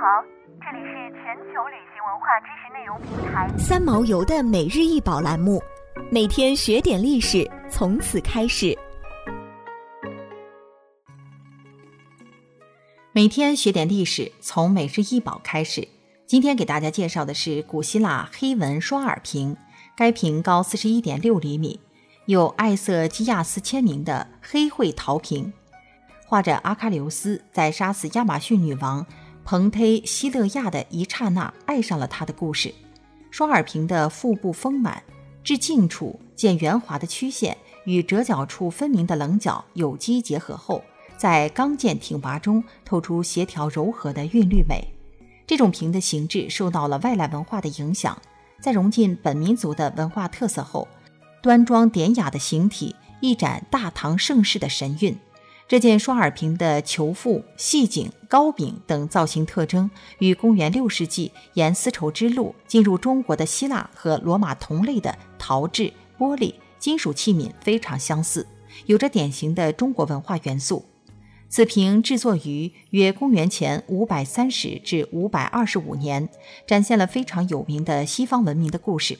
好，这里是全球旅行文化知识内容平台三毛游的每日一宝栏目，每天学点历史，从此开始。每天学点历史，从每日一宝开始。今天给大家介绍的是古希腊黑纹双耳瓶，该瓶高四十一点六厘米，有艾瑟基亚斯签名的黑绘陶瓶，画着阿喀琉斯在杀死亚马逊女王蓬忒希勒亚的一刹那爱上了他的故事。双耳瓶的腹部丰满，至近处见圆滑的曲线与折角处分明的棱角有机结合后。在刚健挺拔中透出协调柔和的韵律美。这种瓶的形制受到了外来文化的影响，在融进本民族的文化特色后，端庄典雅的形体一展大唐盛世的神韵。这件双耳瓶的球腹、细颈、高柄等造型特征，与公元六世纪沿丝绸之路进入中国的希腊和罗马同类的陶制、玻璃、金属器皿非常相似，有着典型的中国文化元素。此瓶制作于约公元前五百三十至五百二十五年，展现了非常有名的西方文明的故事，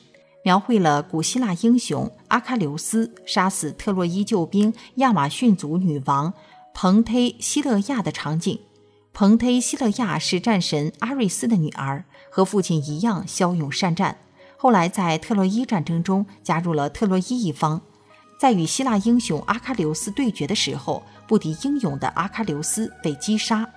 描绘了古希腊英雄阿喀琉斯杀死特洛伊救兵亚马逊族女王蓬忒希勒亚的场景。蓬忒希勒亚是战神阿瑞斯的女儿，和父亲一样骁勇善战，后来在特洛伊战争中加入了特洛伊一方。在与希腊英雄阿喀琉斯对决的时候，不敌英勇的阿喀琉斯被击杀。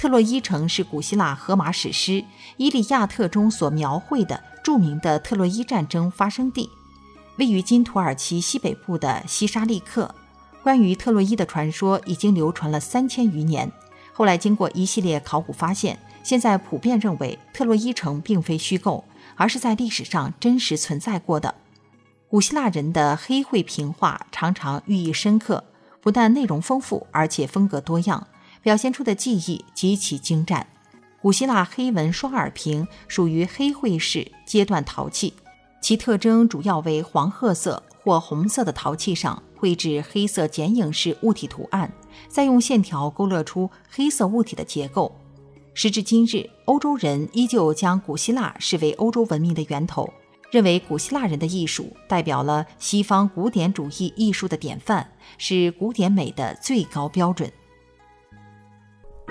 特洛伊城是古希腊荷马史诗《伊利亚特》中所描绘的著名的特洛伊战争发生地，位于今土耳其西北部的西沙利克。关于特洛伊的传说已经流传了三千余年。后来经过一系列考古发现，现在普遍认为特洛伊城并非虚构，而是在历史上真实存在过的。古希腊人的黑绘瓶画常常寓意深刻，不但内容丰富，而且风格多样，表现出的技艺极其精湛。古希腊黑纹双耳瓶属于黑绘式阶段陶器，其特征主要为黄褐色或红色的陶器上绘制黑色剪影式物体图案，再用线条勾勒出黑色物体的结构。时至今日，欧洲人依旧将古希腊视为欧洲文明的源头。认为古希腊人的艺术代表了西方古典主义艺术的典范，是古典美的最高标准。